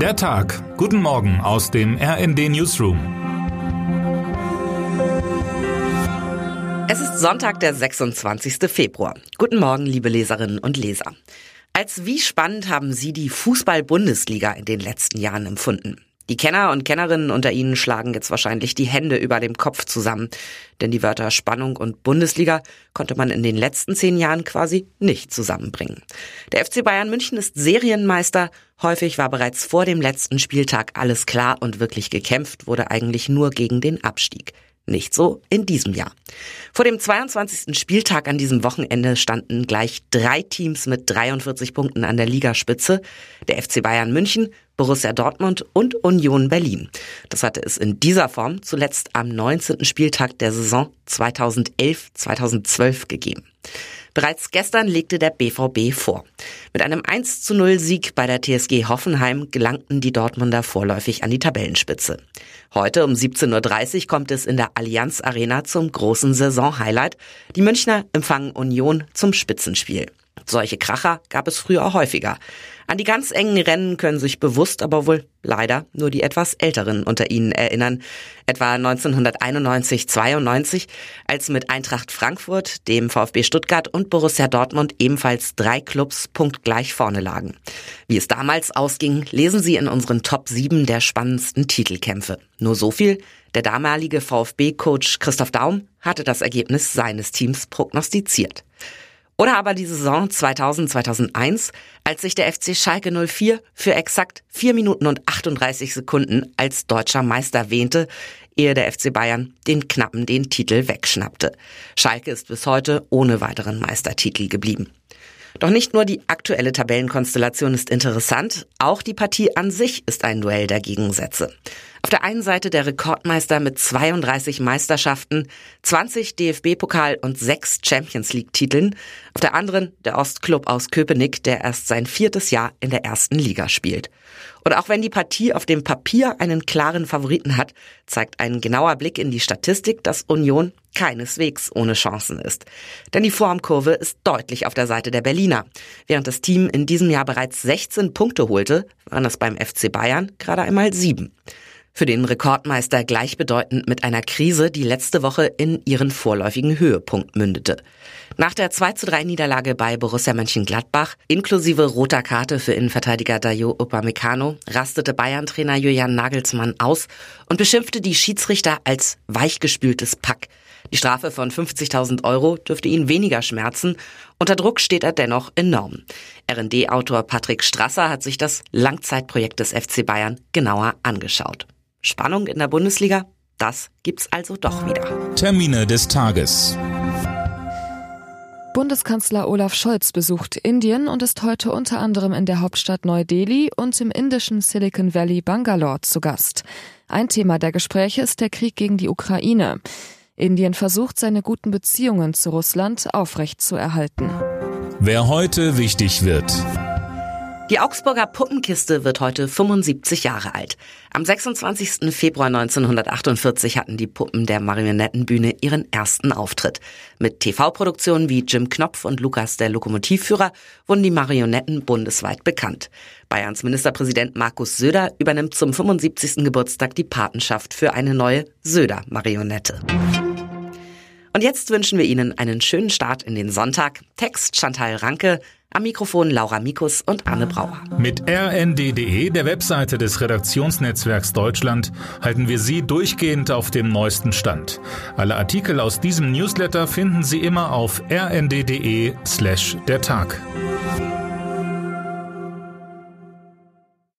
Der Tag. Guten Morgen aus dem RND Newsroom. Es ist Sonntag, der 26. Februar. Guten Morgen, liebe Leserinnen und Leser. Als wie spannend haben Sie die Fußball-Bundesliga in den letzten Jahren empfunden? Die Kenner und Kennerinnen unter Ihnen schlagen jetzt wahrscheinlich die Hände über dem Kopf zusammen, denn die Wörter Spannung und Bundesliga konnte man in den letzten zehn Jahren quasi nicht zusammenbringen. Der FC Bayern München ist Serienmeister. Häufig war bereits vor dem letzten Spieltag alles klar und wirklich gekämpft wurde eigentlich nur gegen den Abstieg. Nicht so in diesem Jahr. Vor dem 22. Spieltag an diesem Wochenende standen gleich drei Teams mit 43 Punkten an der Ligaspitze. Der FC Bayern München, Borussia Dortmund und Union Berlin. Das hatte es in dieser Form zuletzt am 19. Spieltag der Saison 2011-2012 gegeben. Bereits gestern legte der BVB vor. Mit einem 1 zu 0 Sieg bei der TSG Hoffenheim gelangten die Dortmunder vorläufig an die Tabellenspitze. Heute um 17.30 Uhr kommt es in der Allianz Arena zum großen Saisonhighlight. Die Münchner empfangen Union zum Spitzenspiel. Solche Kracher gab es früher häufiger. An die ganz engen Rennen können sich bewusst, aber wohl leider nur die etwas Älteren unter ihnen erinnern. Etwa 1991-92, als mit Eintracht Frankfurt, dem VfB Stuttgart und Borussia Dortmund ebenfalls drei Clubs punktgleich vorne lagen. Wie es damals ausging, lesen Sie in unseren Top 7 der spannendsten Titelkämpfe. Nur so viel, der damalige VfB-Coach Christoph Daum hatte das Ergebnis seines Teams prognostiziert. Oder aber die Saison 2000-2001, als sich der FC Schalke 04 für exakt 4 Minuten und 38 Sekunden als deutscher Meister wähnte, ehe der FC Bayern den Knappen den Titel wegschnappte. Schalke ist bis heute ohne weiteren Meistertitel geblieben. Doch nicht nur die aktuelle Tabellenkonstellation ist interessant, auch die Partie an sich ist ein Duell der Gegensätze. Auf der einen Seite der Rekordmeister mit 32 Meisterschaften, 20 DFB-Pokal und 6 Champions League-Titeln. Auf der anderen der Ostklub aus Köpenick, der erst sein viertes Jahr in der ersten Liga spielt. Und auch wenn die Partie auf dem Papier einen klaren Favoriten hat, zeigt ein genauer Blick in die Statistik, dass Union keineswegs ohne Chancen ist. Denn die Formkurve ist deutlich auf der Seite der Berliner. Während das Team in diesem Jahr bereits 16 Punkte holte, waren es beim FC Bayern gerade einmal sieben. Für den Rekordmeister gleichbedeutend mit einer Krise, die letzte Woche in ihren vorläufigen Höhepunkt mündete. Nach der 2 zu 3 Niederlage bei Borussia Mönchengladbach, inklusive roter Karte für Innenverteidiger Dayo Upamecano, rastete Bayern-Trainer Julian Nagelsmann aus und beschimpfte die Schiedsrichter als weichgespültes Pack. Die Strafe von 50.000 Euro dürfte ihn weniger schmerzen. Unter Druck steht er dennoch enorm. RD-Autor Patrick Strasser hat sich das Langzeitprojekt des FC Bayern genauer angeschaut. Spannung in der Bundesliga, das gibt's also doch wieder. Termine des Tages. Bundeskanzler Olaf Scholz besucht Indien und ist heute unter anderem in der Hauptstadt Neu-Delhi und im indischen Silicon Valley Bangalore zu Gast. Ein Thema der Gespräche ist der Krieg gegen die Ukraine. Indien versucht, seine guten Beziehungen zu Russland aufrechtzuerhalten. Wer heute wichtig wird. Die Augsburger Puppenkiste wird heute 75 Jahre alt. Am 26. Februar 1948 hatten die Puppen der Marionettenbühne ihren ersten Auftritt. Mit TV-Produktionen wie Jim Knopf und Lukas der Lokomotivführer wurden die Marionetten bundesweit bekannt. Bayerns Ministerpräsident Markus Söder übernimmt zum 75. Geburtstag die Patenschaft für eine neue Söder-Marionette. Und jetzt wünschen wir Ihnen einen schönen Start in den Sonntag. Text Chantal Ranke, am Mikrofon Laura Mikus und Anne Brauer. Mit rnd.de, der Webseite des Redaktionsnetzwerks Deutschland, halten wir Sie durchgehend auf dem neuesten Stand. Alle Artikel aus diesem Newsletter finden Sie immer auf rnd.de slash der Tag.